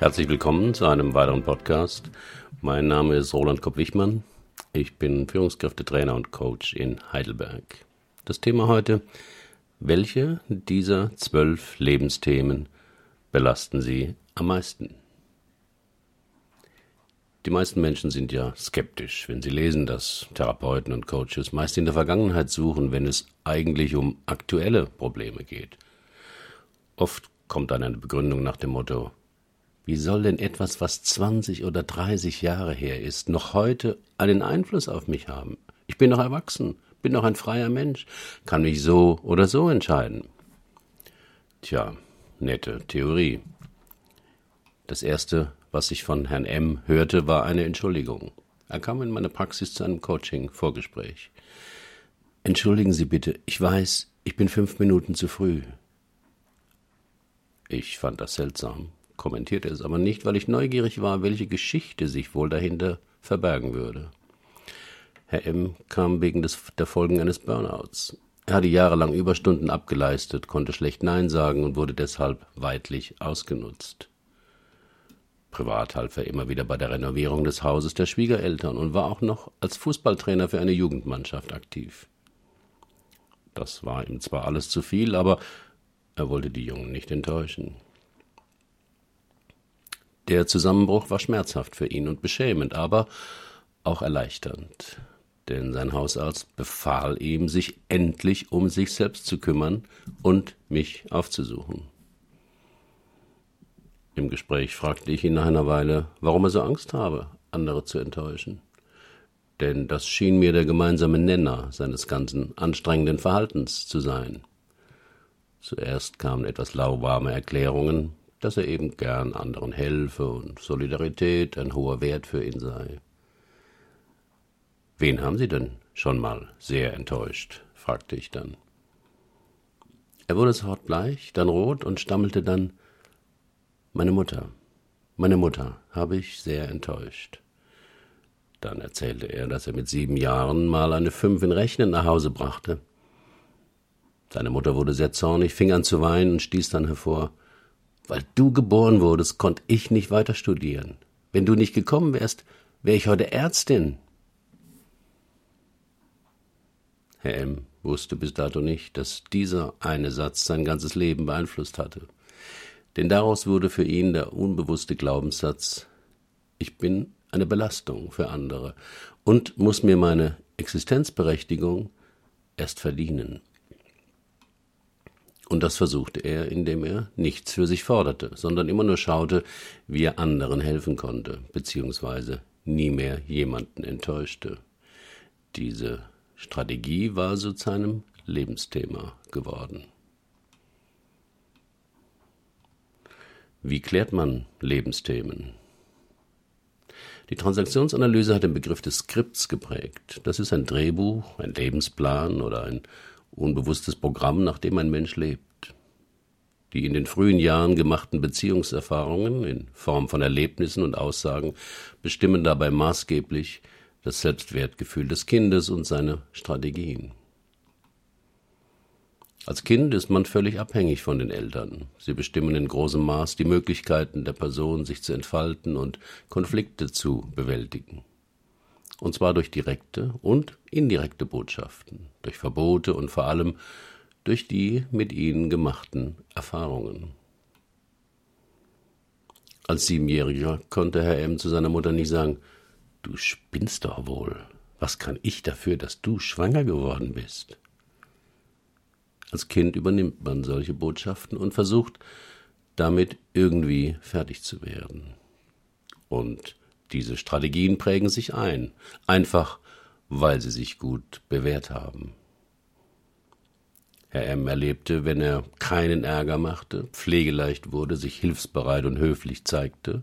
Herzlich willkommen zu einem weiteren Podcast. Mein Name ist Roland Kopp-Wichmann. Ich bin Führungskräftetrainer und Coach in Heidelberg. Das Thema heute, welche dieser zwölf Lebensthemen belasten Sie am meisten? Die meisten Menschen sind ja skeptisch, wenn sie lesen, dass Therapeuten und Coaches meist in der Vergangenheit suchen, wenn es eigentlich um aktuelle Probleme geht. Oft kommt dann eine Begründung nach dem Motto, wie soll denn etwas, was 20 oder 30 Jahre her ist, noch heute einen Einfluss auf mich haben? Ich bin noch erwachsen, bin noch ein freier Mensch, kann mich so oder so entscheiden. Tja, nette Theorie. Das erste, was ich von Herrn M. hörte, war eine Entschuldigung. Er kam in meine Praxis zu einem Coaching-Vorgespräch. Entschuldigen Sie bitte, ich weiß, ich bin fünf Minuten zu früh. Ich fand das seltsam kommentierte es aber nicht, weil ich neugierig war, welche Geschichte sich wohl dahinter verbergen würde. Herr M. kam wegen des, der Folgen eines Burnouts. Er hatte jahrelang Überstunden abgeleistet, konnte schlecht Nein sagen und wurde deshalb weidlich ausgenutzt. Privat half er immer wieder bei der Renovierung des Hauses der Schwiegereltern und war auch noch als Fußballtrainer für eine Jugendmannschaft aktiv. Das war ihm zwar alles zu viel, aber er wollte die Jungen nicht enttäuschen. Der Zusammenbruch war schmerzhaft für ihn und beschämend, aber auch erleichternd. Denn sein Hausarzt befahl ihm, sich endlich um sich selbst zu kümmern und mich aufzusuchen. Im Gespräch fragte ich ihn nach einer Weile, warum er so Angst habe, andere zu enttäuschen. Denn das schien mir der gemeinsame Nenner seines ganzen anstrengenden Verhaltens zu sein. Zuerst kamen etwas lauwarme Erklärungen, dass er eben gern anderen helfe und Solidarität ein hoher Wert für ihn sei. Wen haben Sie denn schon mal sehr enttäuscht? fragte ich dann. Er wurde sofort bleich, dann rot und stammelte dann Meine Mutter. Meine Mutter habe ich sehr enttäuscht. Dann erzählte er, dass er mit sieben Jahren mal eine Fünf in Rechnen nach Hause brachte. Seine Mutter wurde sehr zornig, fing an zu weinen und stieß dann hervor weil du geboren wurdest, konnte ich nicht weiter studieren. Wenn du nicht gekommen wärst, wäre ich heute Ärztin. Herr M. wusste bis dato nicht, dass dieser eine Satz sein ganzes Leben beeinflusst hatte. Denn daraus wurde für ihn der unbewusste Glaubenssatz Ich bin eine Belastung für andere und muss mir meine Existenzberechtigung erst verdienen. Und das versuchte er, indem er nichts für sich forderte, sondern immer nur schaute, wie er anderen helfen konnte, beziehungsweise nie mehr jemanden enttäuschte. Diese Strategie war so zu seinem Lebensthema geworden. Wie klärt man Lebensthemen? Die Transaktionsanalyse hat den Begriff des Skripts geprägt. Das ist ein Drehbuch, ein Lebensplan oder ein unbewusstes Programm, nach dem ein Mensch lebt. Die in den frühen Jahren gemachten Beziehungserfahrungen in Form von Erlebnissen und Aussagen bestimmen dabei maßgeblich das Selbstwertgefühl des Kindes und seine Strategien. Als Kind ist man völlig abhängig von den Eltern. Sie bestimmen in großem Maß die Möglichkeiten der Person, sich zu entfalten und Konflikte zu bewältigen und zwar durch direkte und indirekte Botschaften, durch Verbote und vor allem durch die mit ihnen gemachten Erfahrungen. Als Siebenjähriger konnte Herr M. zu seiner Mutter nicht sagen, Du spinnst doch wohl. Was kann ich dafür, dass du schwanger geworden bist? Als Kind übernimmt man solche Botschaften und versucht, damit irgendwie fertig zu werden. Und diese Strategien prägen sich ein, einfach weil sie sich gut bewährt haben. Herr M. erlebte, wenn er keinen Ärger machte, pflegeleicht wurde, sich hilfsbereit und höflich zeigte,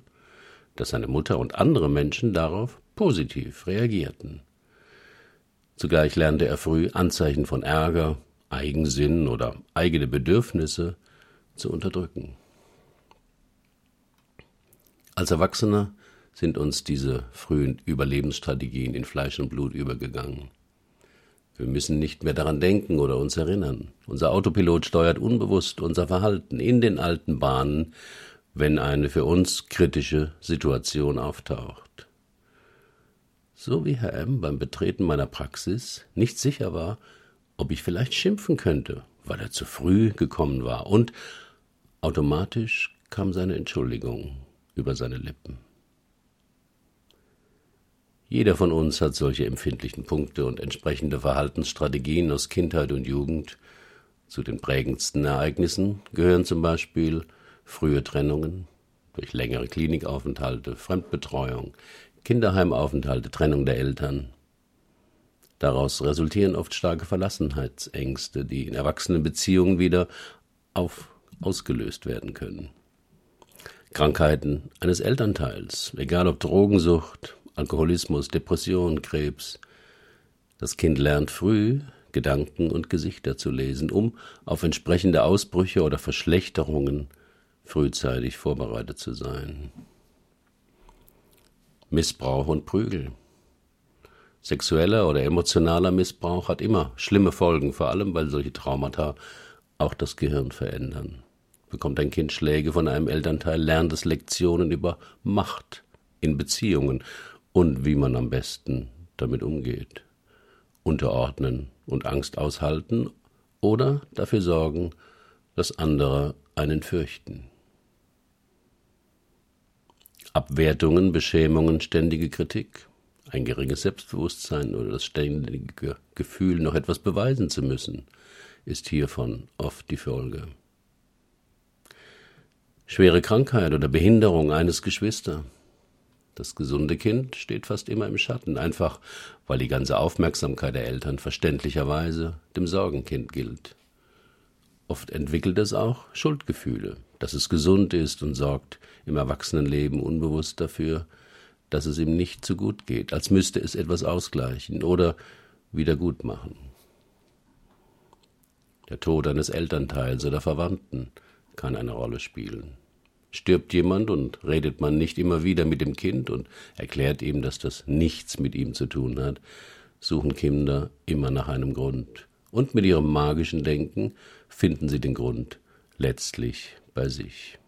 dass seine Mutter und andere Menschen darauf positiv reagierten. Zugleich lernte er früh Anzeichen von Ärger, Eigensinn oder eigene Bedürfnisse zu unterdrücken. Als Erwachsener sind uns diese frühen Überlebensstrategien in Fleisch und Blut übergegangen. Wir müssen nicht mehr daran denken oder uns erinnern. Unser Autopilot steuert unbewusst unser Verhalten in den alten Bahnen, wenn eine für uns kritische Situation auftaucht. So wie Herr M. beim Betreten meiner Praxis nicht sicher war, ob ich vielleicht schimpfen könnte, weil er zu früh gekommen war, und automatisch kam seine Entschuldigung über seine Lippen. Jeder von uns hat solche empfindlichen Punkte und entsprechende Verhaltensstrategien aus Kindheit und Jugend. Zu den prägendsten Ereignissen gehören zum Beispiel frühe Trennungen durch längere Klinikaufenthalte, Fremdbetreuung, Kinderheimaufenthalte, Trennung der Eltern. Daraus resultieren oft starke Verlassenheitsängste, die in Erwachsenenbeziehungen wieder auf, ausgelöst werden können. Krankheiten eines Elternteils, egal ob Drogensucht, Alkoholismus, Depression, Krebs. Das Kind lernt früh, Gedanken und Gesichter zu lesen, um auf entsprechende Ausbrüche oder Verschlechterungen frühzeitig vorbereitet zu sein. Missbrauch und Prügel. Sexueller oder emotionaler Missbrauch hat immer schlimme Folgen, vor allem weil solche Traumata auch das Gehirn verändern. Bekommt ein Kind Schläge von einem Elternteil, lernt es Lektionen über Macht in Beziehungen und wie man am besten damit umgeht. Unterordnen und Angst aushalten oder dafür sorgen, dass andere einen fürchten. Abwertungen, Beschämungen, ständige Kritik, ein geringes Selbstbewusstsein oder das ständige Gefühl, noch etwas beweisen zu müssen, ist hiervon oft die Folge. Schwere Krankheit oder Behinderung eines Geschwister, das gesunde Kind steht fast immer im Schatten, einfach weil die ganze Aufmerksamkeit der Eltern verständlicherweise dem Sorgenkind gilt. Oft entwickelt es auch Schuldgefühle, dass es gesund ist und sorgt im Erwachsenenleben unbewusst dafür, dass es ihm nicht so gut geht, als müsste es etwas ausgleichen oder wieder gut machen. Der Tod eines Elternteils oder Verwandten kann eine Rolle spielen. Stirbt jemand und redet man nicht immer wieder mit dem Kind und erklärt ihm, dass das nichts mit ihm zu tun hat, suchen Kinder immer nach einem Grund. Und mit ihrem magischen Denken finden sie den Grund letztlich bei sich.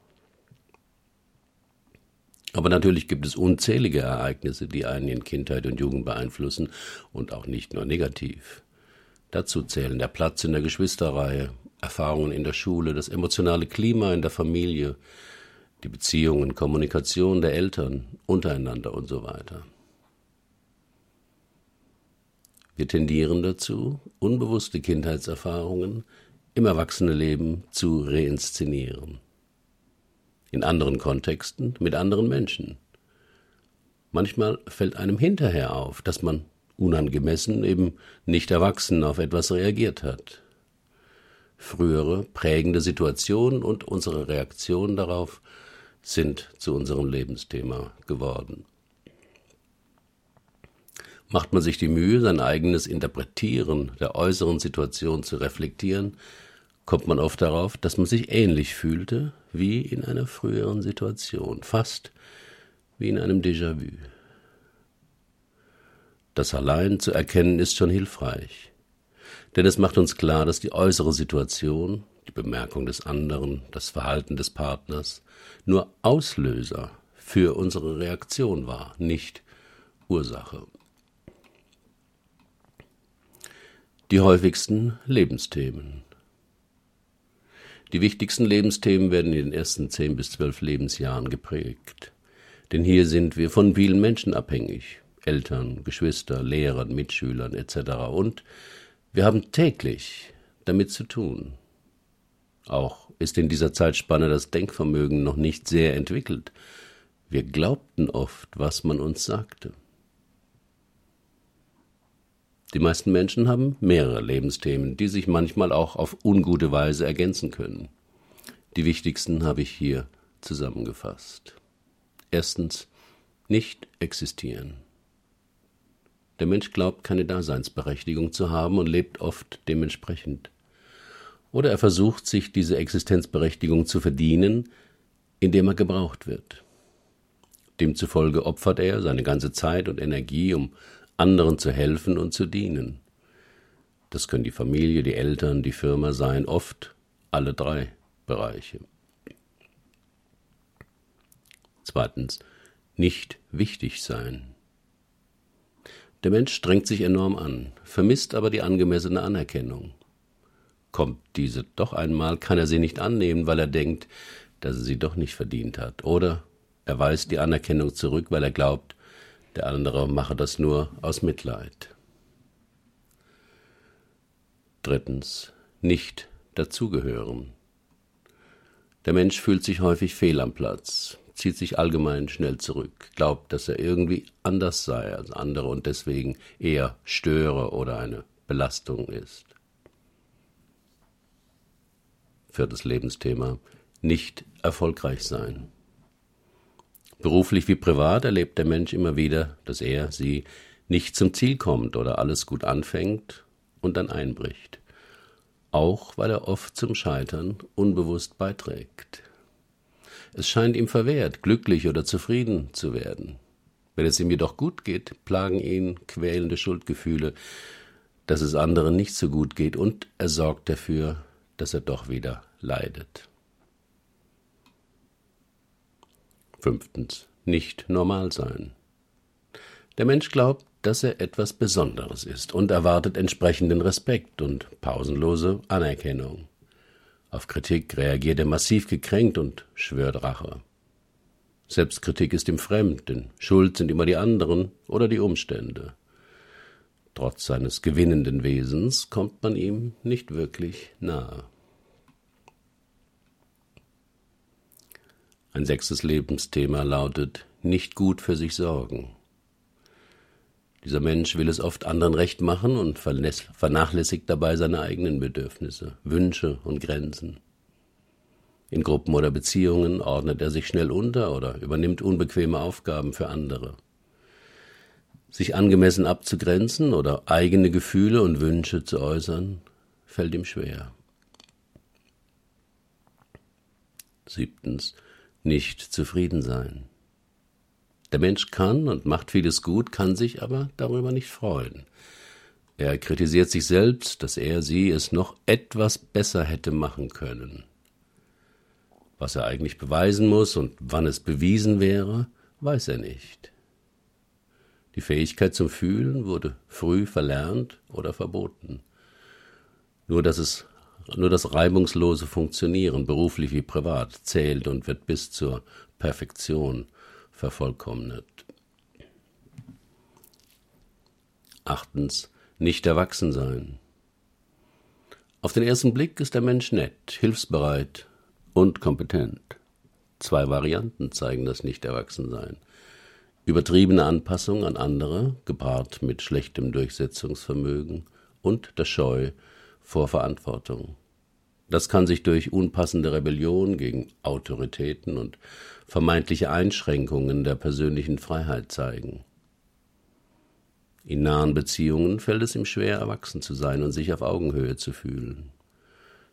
Aber natürlich gibt es unzählige Ereignisse, die einen in Kindheit und Jugend beeinflussen und auch nicht nur negativ. Dazu zählen der Platz in der Geschwisterreihe, Erfahrungen in der Schule, das emotionale Klima in der Familie, die Beziehungen, Kommunikation der Eltern untereinander und so weiter. Wir tendieren dazu, unbewusste Kindheitserfahrungen im Erwachsenenleben zu reinszenieren. In anderen Kontexten, mit anderen Menschen. Manchmal fällt einem hinterher auf, dass man unangemessen, eben nicht erwachsen auf etwas reagiert hat. Frühere prägende Situationen und unsere Reaktion darauf sind zu unserem Lebensthema geworden. Macht man sich die Mühe, sein eigenes Interpretieren der äußeren Situation zu reflektieren, kommt man oft darauf, dass man sich ähnlich fühlte wie in einer früheren Situation, fast wie in einem Déjà-vu. Das allein zu erkennen ist schon hilfreich, denn es macht uns klar, dass die äußere Situation, die Bemerkung des anderen, das Verhalten des Partners nur Auslöser für unsere Reaktion war, nicht Ursache. Die häufigsten Lebensthemen. Die wichtigsten Lebensthemen werden in den ersten zehn bis zwölf Lebensjahren geprägt. Denn hier sind wir von vielen Menschen abhängig. Eltern, Geschwister, Lehrern, Mitschülern etc. Und wir haben täglich damit zu tun. Auch ist in dieser Zeitspanne das Denkvermögen noch nicht sehr entwickelt. Wir glaubten oft, was man uns sagte. Die meisten Menschen haben mehrere Lebensthemen, die sich manchmal auch auf ungute Weise ergänzen können. Die wichtigsten habe ich hier zusammengefasst. Erstens, nicht existieren. Der Mensch glaubt keine Daseinsberechtigung zu haben und lebt oft dementsprechend. Oder er versucht sich diese Existenzberechtigung zu verdienen, indem er gebraucht wird. Demzufolge opfert er seine ganze Zeit und Energie, um anderen zu helfen und zu dienen. Das können die Familie, die Eltern, die Firma sein, oft alle drei Bereiche. Zweitens, nicht wichtig sein. Der Mensch strengt sich enorm an, vermisst aber die angemessene Anerkennung. Kommt diese doch einmal, kann er sie nicht annehmen, weil er denkt, dass er sie doch nicht verdient hat. Oder er weist die Anerkennung zurück, weil er glaubt, der andere mache das nur aus Mitleid. Drittens, nicht dazugehören. Der Mensch fühlt sich häufig fehl am Platz, zieht sich allgemein schnell zurück, glaubt, dass er irgendwie anders sei als andere und deswegen eher störe oder eine Belastung ist. Viertes Lebensthema. Nicht erfolgreich sein. Beruflich wie privat erlebt der Mensch immer wieder, dass er, sie nicht zum Ziel kommt oder alles gut anfängt und dann einbricht. Auch weil er oft zum Scheitern unbewusst beiträgt. Es scheint ihm verwehrt, glücklich oder zufrieden zu werden. Wenn es ihm jedoch gut geht, plagen ihn quälende Schuldgefühle, dass es anderen nicht so gut geht, und er sorgt dafür, dass er doch wieder leidet. Fünftens. Nicht normal sein. Der Mensch glaubt, dass er etwas Besonderes ist und erwartet entsprechenden Respekt und pausenlose Anerkennung. Auf Kritik reagiert er massiv gekränkt und schwört Rache. Selbstkritik ist ihm fremd, denn Schuld sind immer die anderen oder die Umstände. Trotz seines gewinnenden Wesens kommt man ihm nicht wirklich nahe. Ein sechstes Lebensthema lautet nicht gut für sich sorgen. Dieser Mensch will es oft anderen recht machen und vernachlässigt dabei seine eigenen Bedürfnisse, Wünsche und Grenzen. In Gruppen oder Beziehungen ordnet er sich schnell unter oder übernimmt unbequeme Aufgaben für andere. Sich angemessen abzugrenzen oder eigene Gefühle und Wünsche zu äußern, fällt ihm schwer. Siebtens nicht zufrieden sein. Der Mensch kann und macht vieles gut, kann sich aber darüber nicht freuen. Er kritisiert sich selbst, dass er sie es noch etwas besser hätte machen können. Was er eigentlich beweisen muss und wann es bewiesen wäre, weiß er nicht. Die Fähigkeit zum Fühlen wurde früh verlernt oder verboten. Nur dass es nur das reibungslose Funktionieren, beruflich wie privat, zählt und wird bis zur Perfektion vervollkommnet. Achtens, nicht erwachsen sein. Auf den ersten Blick ist der Mensch nett, hilfsbereit und kompetent. Zwei Varianten zeigen das Nicht-Erwachsensein. Übertriebene Anpassung an andere, gepaart mit schlechtem Durchsetzungsvermögen und der Scheu vor Verantwortung. Das kann sich durch unpassende Rebellion gegen Autoritäten und vermeintliche Einschränkungen der persönlichen Freiheit zeigen. In nahen Beziehungen fällt es ihm schwer, erwachsen zu sein und sich auf Augenhöhe zu fühlen.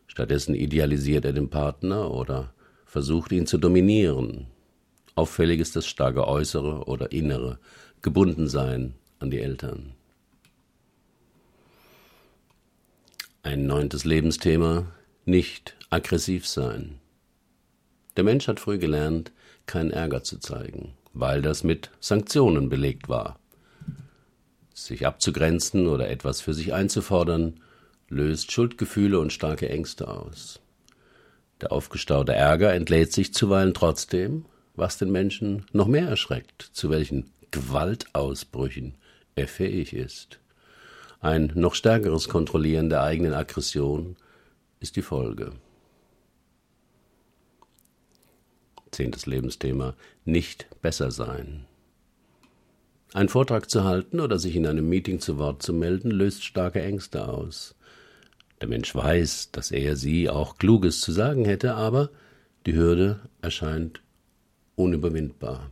Stattdessen idealisiert er den Partner oder versucht ihn zu dominieren. Auffällig ist das starke äußere oder innere Gebundensein an die Eltern. Ein neuntes Lebensthema nicht aggressiv sein. Der Mensch hat früh gelernt, keinen Ärger zu zeigen, weil das mit Sanktionen belegt war. Sich abzugrenzen oder etwas für sich einzufordern, löst Schuldgefühle und starke Ängste aus. Der aufgestaute Ärger entlädt sich zuweilen trotzdem, was den Menschen noch mehr erschreckt, zu welchen Gewaltausbrüchen er fähig ist. Ein noch stärkeres Kontrollieren der eigenen Aggression ist die Folge. Zehntes Lebensthema nicht besser sein. Ein Vortrag zu halten oder sich in einem Meeting zu Wort zu melden, löst starke Ängste aus. Der Mensch weiß, dass er sie auch Kluges zu sagen hätte, aber die Hürde erscheint unüberwindbar.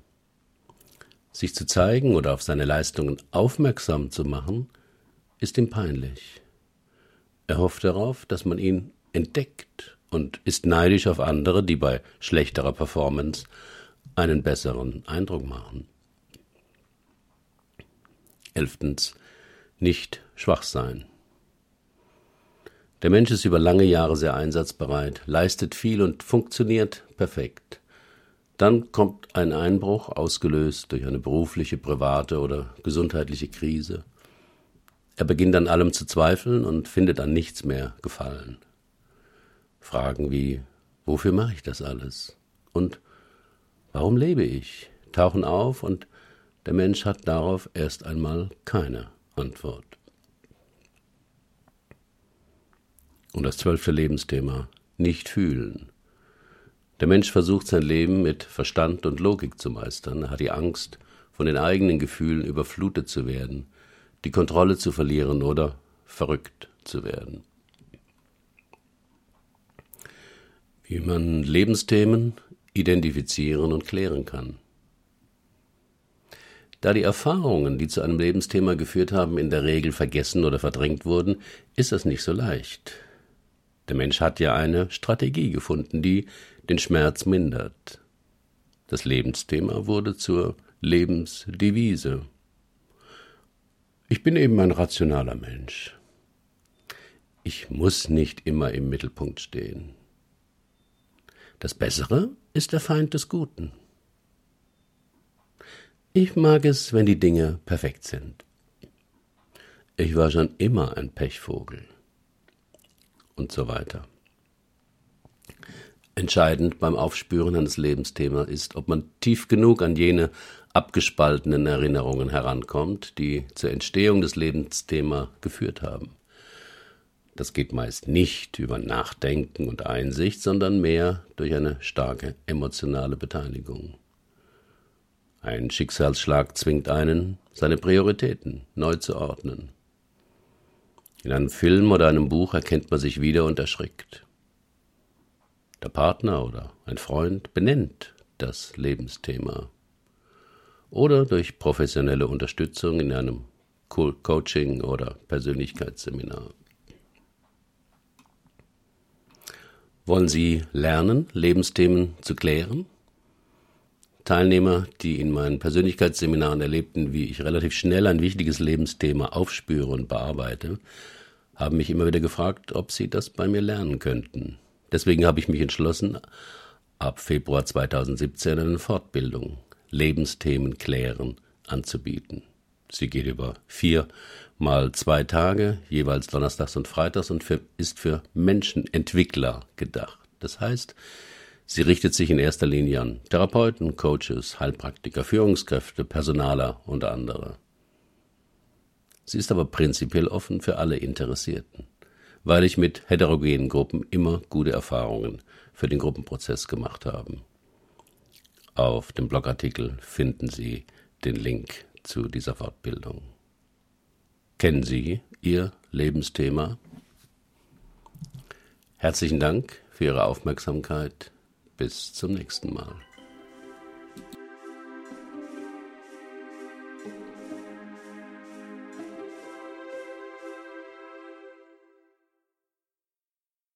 Sich zu zeigen oder auf seine Leistungen aufmerksam zu machen, ist ihm peinlich. Er hofft darauf, dass man ihn entdeckt und ist neidisch auf andere, die bei schlechterer Performance einen besseren Eindruck machen. Elftens, nicht schwach sein. Der Mensch ist über lange Jahre sehr einsatzbereit, leistet viel und funktioniert perfekt. Dann kommt ein Einbruch, ausgelöst durch eine berufliche, private oder gesundheitliche Krise. Er beginnt an allem zu zweifeln und findet an nichts mehr Gefallen. Fragen wie, wofür mache ich das alles? Und warum lebe ich? tauchen auf und der Mensch hat darauf erst einmal keine Antwort. Und das zwölfte Lebensthema, nicht fühlen. Der Mensch versucht sein Leben mit Verstand und Logik zu meistern. Er hat die Angst, von den eigenen Gefühlen überflutet zu werden, die Kontrolle zu verlieren oder verrückt zu werden. Wie man Lebensthemen identifizieren und klären kann. Da die Erfahrungen, die zu einem Lebensthema geführt haben, in der Regel vergessen oder verdrängt wurden, ist das nicht so leicht. Der Mensch hat ja eine Strategie gefunden, die den Schmerz mindert. Das Lebensthema wurde zur Lebensdevise. Ich bin eben ein rationaler Mensch. Ich muss nicht immer im Mittelpunkt stehen. Das Bessere ist der Feind des Guten. Ich mag es, wenn die Dinge perfekt sind. Ich war schon immer ein Pechvogel. Und so weiter. Entscheidend beim Aufspüren eines Lebensthemas ist, ob man tief genug an jene abgespaltenen Erinnerungen herankommt, die zur Entstehung des Lebensthema geführt haben. Das geht meist nicht über Nachdenken und Einsicht, sondern mehr durch eine starke emotionale Beteiligung. Ein Schicksalsschlag zwingt einen, seine Prioritäten neu zu ordnen. In einem Film oder einem Buch erkennt man sich wieder und erschrickt. Der Partner oder ein Freund benennt das Lebensthema. Oder durch professionelle Unterstützung in einem Coaching oder Persönlichkeitsseminar. Wollen Sie lernen, Lebensthemen zu klären? Teilnehmer, die in meinen Persönlichkeitsseminaren erlebten, wie ich relativ schnell ein wichtiges Lebensthema aufspüre und bearbeite, haben mich immer wieder gefragt, ob sie das bei mir lernen könnten. Deswegen habe ich mich entschlossen, ab Februar 2017 eine Fortbildung Lebensthemen klären anzubieten. Sie geht über vier mal zwei Tage, jeweils donnerstags und freitags und für, ist für Menschenentwickler gedacht. Das heißt, sie richtet sich in erster Linie an Therapeuten, Coaches, Heilpraktiker, Führungskräfte, Personaler und andere. Sie ist aber prinzipiell offen für alle Interessierten weil ich mit heterogenen Gruppen immer gute Erfahrungen für den Gruppenprozess gemacht habe. Auf dem Blogartikel finden Sie den Link zu dieser Fortbildung. Kennen Sie Ihr Lebensthema? Herzlichen Dank für Ihre Aufmerksamkeit. Bis zum nächsten Mal.